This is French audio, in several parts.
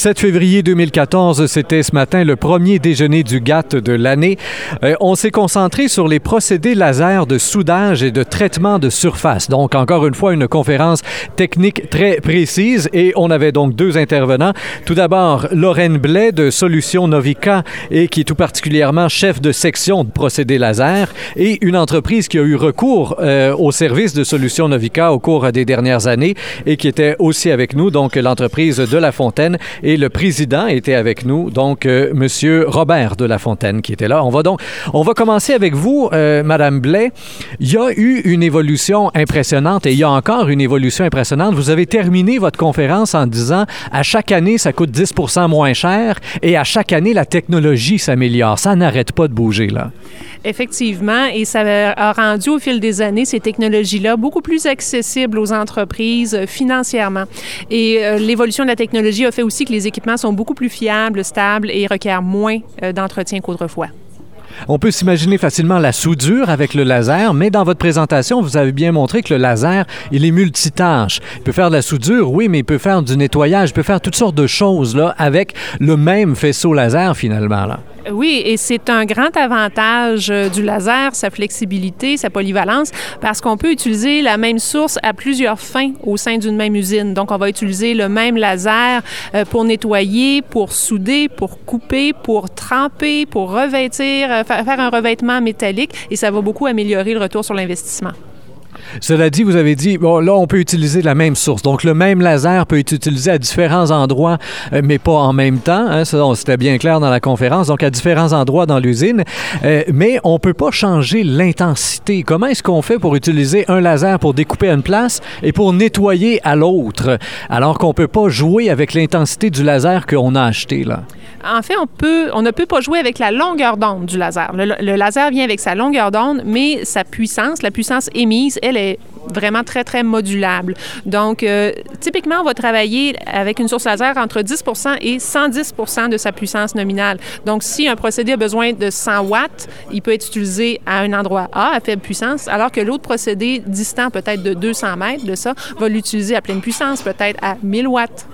7 février 2014, c'était ce matin le premier déjeuner du GATT de l'année. Euh, on s'est concentré sur les procédés laser de soudage et de traitement de surface. Donc, encore une fois, une conférence technique très précise et on avait donc deux intervenants. Tout d'abord, Lorraine Blais de Solutions Novica et qui est tout particulièrement chef de section de procédés laser et une entreprise qui a eu recours euh, au service de Solutions Novica au cours des dernières années et qui était aussi avec nous, donc l'entreprise de La Fontaine le président était avec nous, donc euh, Monsieur Robert de La Fontaine qui était là. On va donc, on va commencer avec vous, euh, Madame Blais. Il y a eu une évolution impressionnante et il y a encore une évolution impressionnante. Vous avez terminé votre conférence en disant à chaque année ça coûte 10 moins cher et à chaque année la technologie s'améliore. Ça n'arrête pas de bouger là. Effectivement, et ça a rendu au fil des années ces technologies-là beaucoup plus accessibles aux entreprises financièrement. Et euh, l'évolution de la technologie a fait aussi que les équipements sont beaucoup plus fiables, stables et requièrent moins euh, d'entretien qu'autrefois. On peut s'imaginer facilement la soudure avec le laser, mais dans votre présentation, vous avez bien montré que le laser, il est multitâche. Il peut faire de la soudure, oui, mais il peut faire du nettoyage, il peut faire toutes sortes de choses là, avec le même faisceau laser finalement. Là. Oui, et c'est un grand avantage euh, du laser, sa flexibilité, sa polyvalence, parce qu'on peut utiliser la même source à plusieurs fins au sein d'une même usine. Donc, on va utiliser le même laser euh, pour nettoyer, pour souder, pour couper, pour tremper, pour revêtir, euh, faire un revêtement métallique, et ça va beaucoup améliorer le retour sur l'investissement. Cela dit, vous avez dit, là, on peut utiliser la même source. Donc, le même laser peut être utilisé à différents endroits, euh, mais pas en même temps. Hein, C'était bien clair dans la conférence. Donc, à différents endroits dans l'usine. Euh, mais on ne peut pas changer l'intensité. Comment est-ce qu'on fait pour utiliser un laser pour découper une place et pour nettoyer à l'autre, alors qu'on ne peut pas jouer avec l'intensité du laser qu'on a acheté, là? En fait, on ne peut pas jouer avec la longueur d'onde du laser. Le, le laser vient avec sa longueur d'onde, mais sa puissance, la puissance émise, elle est vraiment très, très modulable. Donc, euh, typiquement, on va travailler avec une source laser entre 10 et 110% de sa puissance nominale. Donc, si un procédé a besoin de 100 watts, il peut être utilisé à un endroit A, à faible puissance, alors que l'autre procédé distant peut-être de 200 mètres de ça va l'utiliser à pleine puissance, peut-être à 1000 watts.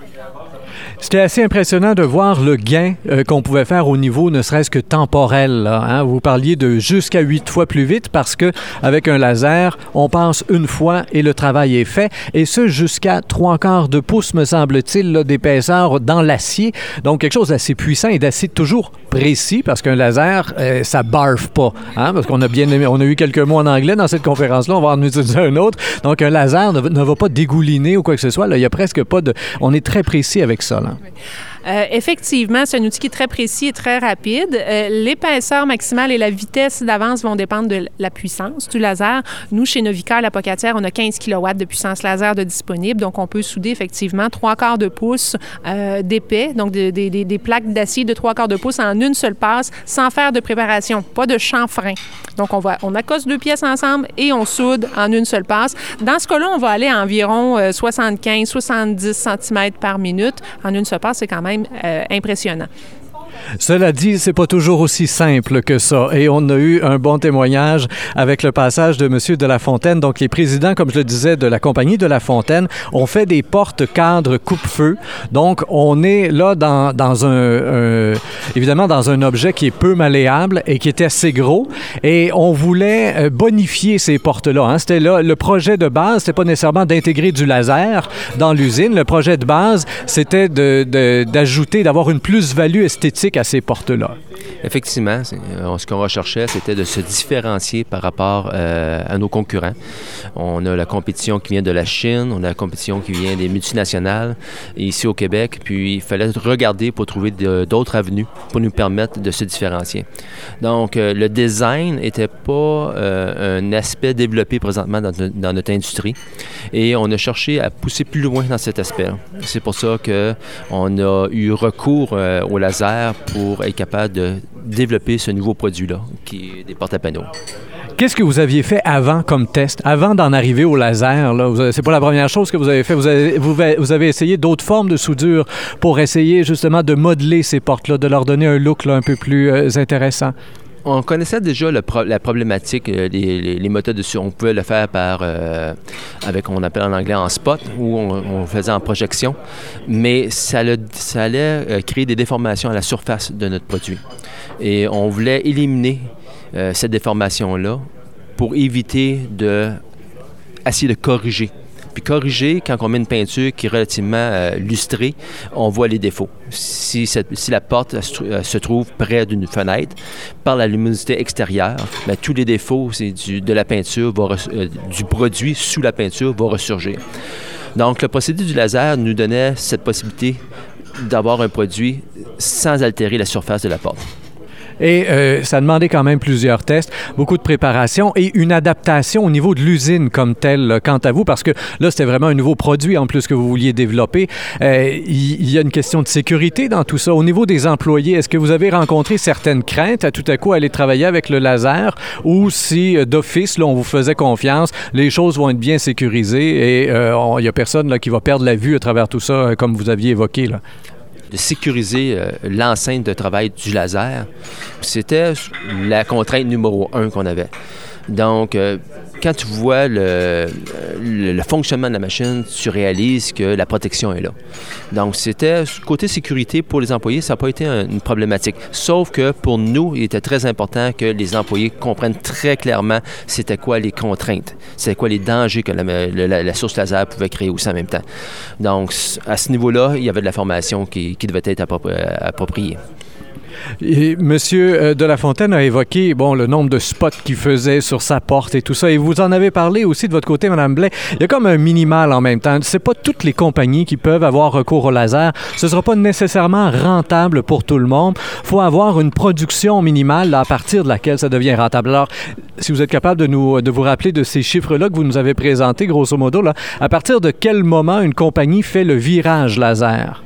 C'était assez impressionnant de voir le gain euh, qu'on pouvait faire au niveau ne serait-ce que temporel. Hein. Vous parliez de jusqu'à huit fois plus vite parce que avec un laser, on passe une fois et le travail est fait. Et ce, jusqu'à trois quarts de pouce, me semble-t-il, d'épaisseur dans l'acier. Donc, quelque chose d'assez puissant et d'assez toujours précis parce qu'un laser, euh, ça barfe pas. Hein? Parce qu'on a bien on a eu quelques mots en anglais dans cette conférence-là, on va en utiliser un autre. Donc, un laser ne, va pas dégouliner ou quoi que ce soit. Il y a presque pas de... On est très précis avec ça. Là. Euh, effectivement, c'est un outil qui est très précis et très rapide. Euh, l'épaisseur maximale et la vitesse d'avance vont dépendre de la puissance du laser. Nous, chez Novica, la Pocatière, on a 15 kW de puissance laser de disponible, donc on peut souder effectivement trois quarts de pouce euh, d'épais, donc des plaques d'acier de trois quarts de pouce en une seule passe, sans faire de préparation, pas de chanfrein. Donc on va, on accoste deux pièces ensemble et on soude en une seule passe. Dans ce cas-là, on va aller à environ 75-70 cm par minute. En une seule passe, c'est quand même euh, impressionnant. Cela dit, c'est pas toujours aussi simple que ça. Et on a eu un bon témoignage avec le passage de M. de La Fontaine. Donc, les présidents, comme je le disais, de la compagnie de La Fontaine ont fait des portes-cadres coupe-feu. Donc, on est là dans, un, évidemment, dans un objet qui est peu malléable et qui est assez gros. Et on voulait euh, bonifier ces portes-là. Hein. C'était là, le projet de base, c'était pas nécessairement d'intégrer du laser dans l'usine. Le projet de base, c'était d'ajouter, d'avoir une plus-value esthétique à ces portes-là? Effectivement, euh, ce qu'on recherchait, c'était de se différencier par rapport euh, à nos concurrents. On a la compétition qui vient de la Chine, on a la compétition qui vient des multinationales ici au Québec, puis il fallait regarder pour trouver d'autres avenues pour nous permettre de se différencier. Donc, euh, le design n'était pas un aspect développé présentement dans, dans, notre industrie et on a cherché à pousser plus loin dans cet aspect. C'est pour ça qu'on a eu recours au laser pour être capable de développer ce nouveau produit-là, qui est des portes à panneaux. Qu'est-ce que vous aviez fait avant comme test, avant d'en arriver au laser? C'est pas la première chose que vous avez fait. Vous avez, vous avez essayé d'autres formes de soudure pour essayer justement de modeler ces portes-là, de leur donner un look un peu plus euh, intéressant. On connaissait déjà la problématique, euh, les, méthodes de On pouvait le faire par, euh, avec, on appelle en anglais en spot, ou on, faisait en projection, mais ça, ça allait euh, créer des déformations à la surface de notre produit. Et on voulait éliminer cette déformation-là pour éviter de de corriger puis corriger, quand on met une peinture qui est relativement euh, lustrée, on voit les défauts. Si, si la porte euh, se trouve près d'une fenêtre, par la luminosité extérieure, bien, tous les défauts de la peinture, euh, du produit sous la peinture, vont ressurgir. Donc, le procédé du laser nous donnait cette possibilité d'avoir un produit sans altérer la surface de la porte. Et euh, ça demandait quand même plusieurs tests, beaucoup de préparation et une adaptation au niveau de l'usine comme telle, quant à vous, parce que là, c'était vraiment un nouveau produit en plus que vous vouliez développer. Euh, il y, a une question de sécurité dans tout ça. Au niveau des employés, est-ce que vous avez rencontré certaines craintes à tout à coup aller travailler avec le laser ou si euh, d'office, là, on vous faisait confiance, les choses vont être bien sécurisées et il n'y a personne là, qui va perdre la vue à travers tout ça, comme vous aviez évoqué? Là? De sécuriser euh, l'enceinte de travail du laser, c'était la contrainte numéro un qu'on avait. Donc, euh, quand tu vois le, fonctionnement de la machine, tu réalises que la protection est là. Donc, c'était côté sécurité pour les employés, ça n'a pas été une problématique. Sauf que pour nous, il était très important que les employés comprennent très clairement c'était quoi les contraintes, c'était quoi les dangers que la, source laser pouvait créer aussi en même temps. Donc, à ce niveau-là, il y avait de la formation qui devait être appropriée. Monsieur euh, de la Fontaine a évoqué bon le nombre de spots qu'il faisait sur sa porte et tout ça. Et vous en avez parlé aussi de votre côté, Madame Blais. Il y a comme un minimal en même temps. C'est pas toutes les compagnies qui peuvent avoir recours au laser. Ce sera pas nécessairement rentable pour tout le monde. Faut avoir une production minimale à partir de laquelle ça devient rentable. Alors, si vous êtes capable de nous de vous rappeler de ces chiffres-là que vous nous avez présentés, grosso modo, là, à partir de quel moment une compagnie fait le virage laser?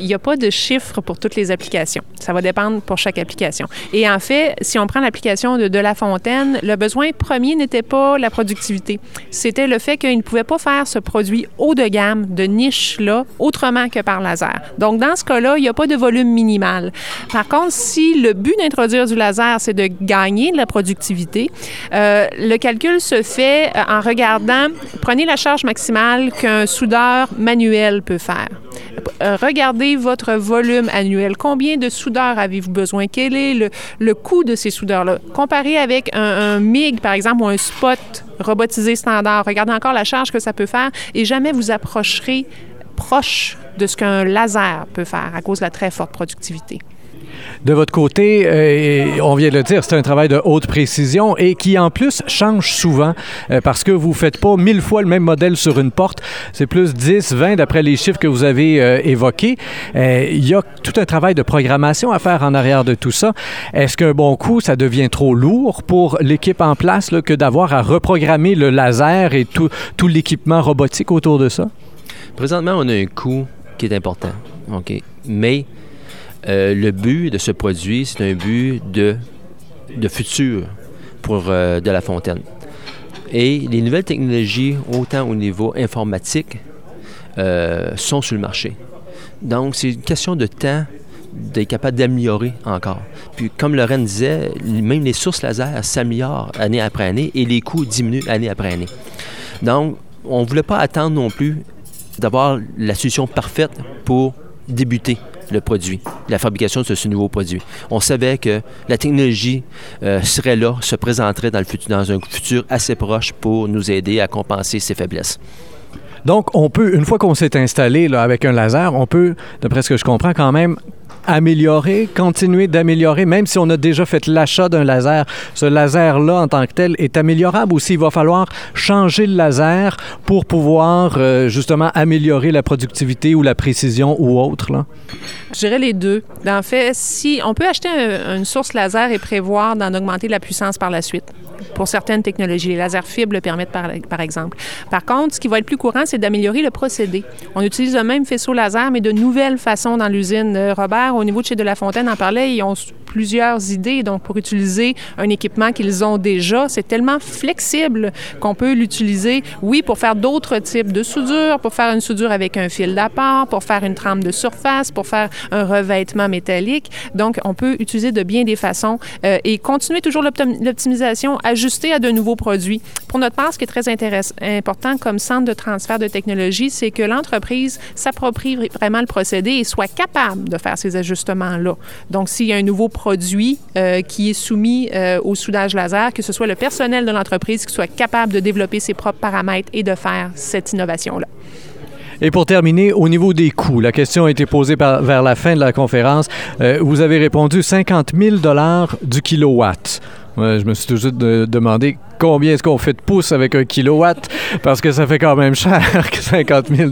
Il n'y a pas de chiffre pour toutes les applications. Ça va dépendre pour chaque application. Et en fait, si on prend l'application de La Fontaine, le besoin premier n'était pas la productivité. C'était le fait qu'il ne pouvait pas faire ce produit haut de gamme, de niche-là, autrement que par laser. Donc, dans ce cas-là, il n'y a pas de volume minimal. Par contre, si le but d'introduire du laser, c'est de gagner de la productivité, euh, le calcul se fait euh, en regardant, prenez la charge maximale qu'un soudeur manuel peut faire. Euh, regardez votre volume annuel. Combien de soudeurs avez-vous besoin? Quel est le, coût de ces soudeurs-là? Comparé avec un, MIG, par exemple, ou un spot robotisé standard, regardez encore la charge que ça peut faire et jamais vous approcherez proche de ce qu'un laser peut faire à cause de la très forte productivité. De votre côté, euh, on vient de le dire, c'est un travail de haute précision et qui en plus change souvent euh, parce que vous ne faites pas mille fois le même modèle sur une porte. C'est plus 10, 20 d'après les chiffres que vous avez euh, évoqués. Il y a tout un travail de programmation à faire en arrière de tout ça. Est-ce qu'un bon coup, ça devient trop lourd pour l'équipe en place que d'avoir à reprogrammer le laser et tout, tout l'équipement robotique autour de ça? Présentement, on a un coût qui est important. OK? Mais euh, le but de ce produit, c'est un but de, de futur pour euh, De La Fontaine. Et les nouvelles technologies, autant au niveau informatique, euh, sont sur le marché. Donc, c'est une question de temps d'être capable d'améliorer encore. Puis, comme Lorraine disait, même les sources laser s'améliorent année après année et les coûts diminuent année après année. Donc, on ne voulait pas attendre non plus d'avoir la solution parfaite pour débuter le produit, la fabrication de ce nouveau produit. On savait que la technologie euh, serait là, se présenterait dans, le futur, dans un futur assez proche pour nous aider à compenser ces faiblesses. Donc, on peut, une fois qu'on s'est installé avec un laser, on peut, d'après ce que je comprends, quand même améliorer, continuer d'améliorer, même si on a déjà fait l'achat d'un laser. Ce laser-là, en tant que tel, est améliorable ou s'il va falloir changer le laser pour pouvoir euh, justement améliorer la productivité ou la précision ou autre? Je dirais les deux. En fait, si on peut acheter une source laser et prévoir d'en augmenter la puissance par la suite pour certaines technologies. Les lasers fibres le permettent, par, exemple. Par contre, ce qui va être plus courant, c'est d'améliorer le procédé. On utilise le même faisceau laser, mais de nouvelles façons dans l'usine. Euh, Robert, au niveau de chez De La Fontaine, en parlait, plusieurs idées. Donc, pour utiliser un équipement qu'ils ont déjà, c'est tellement flexible qu'on peut l'utiliser, oui, pour faire d'autres types de soudure, pour faire une soudure avec un fil d'appart, pour faire une trame de surface, pour faire un revêtement métallique. Donc, on peut utiliser de bien des façons euh, et continuer toujours l'optimisation, ajuster à de nouveaux produits. Pour notre part, ce qui est très important comme centre de transfert de technologie, c'est que l'entreprise s'approprie vraiment le procédé et soit capable de faire ces ajustements-là. Donc, s'il y a un nouveau produit euh, qui est soumis euh, au soudage laser, que ce soit le personnel de l'entreprise qui soit capable de développer ses propres paramètres et de faire cette innovation-là. Et pour terminer, au niveau des coûts, la question a été posée vers la fin de la conférence. Euh, vous avez répondu 50 000 du kilowatt. Je me suis toujours demandé combien est-ce qu'on fait de pouces avec un kilowatt, parce que ça fait quand même cher que 50 000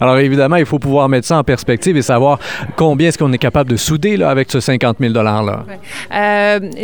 Alors évidemment, il faut pouvoir mettre ça en perspective et savoir combien est-ce qu'on est capable de souder là, avec ce 50 000 $-là.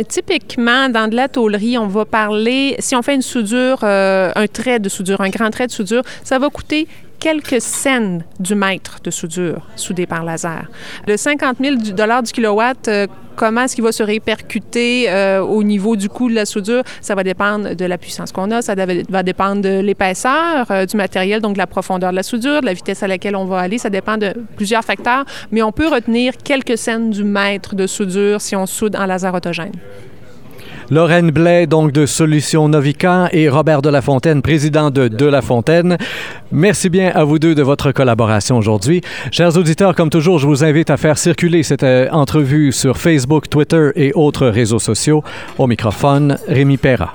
Typiquement, dans de la tôlerie, on va parler, si on fait une soudure, euh, un trait de soudure, un grand trait de soudure, ça va coûter quelques cents du mètre de soudure soudé par laser. Le 50 000 du kilowatt, euh, comment est-ce qu'il va se répercuter euh, au niveau du coût de la soudure? Ça va dépendre de la puissance qu'on a, ça va dépendre de l'épaisseur euh, du matériel, donc de la profondeur de la soudure, de la vitesse à laquelle on va aller. Ça dépend de plusieurs facteurs, mais on peut retenir quelques cents du mètre de soudure si on soude en laser autogène. Lorraine Blais, donc de Solutions Novica, et Robert de la Fontaine, président de De la Fontaine. Merci bien à vous deux de votre collaboration aujourd'hui. Chers auditeurs, comme toujours, je vous invite à faire circuler cette euh, entrevue sur Facebook, Twitter et autres réseaux sociaux. Au microphone, Rémi Perra.